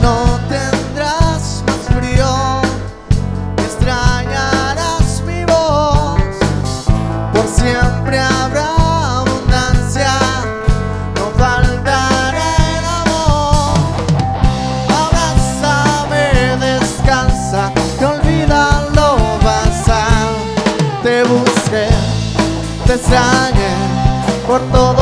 No tendrás más frío, extrañarás mi voz. Por siempre habrá abundancia, no faltará el amor. Abrázame, descansa, te olvidaré, pasaré, te busque, te extrañé por todo.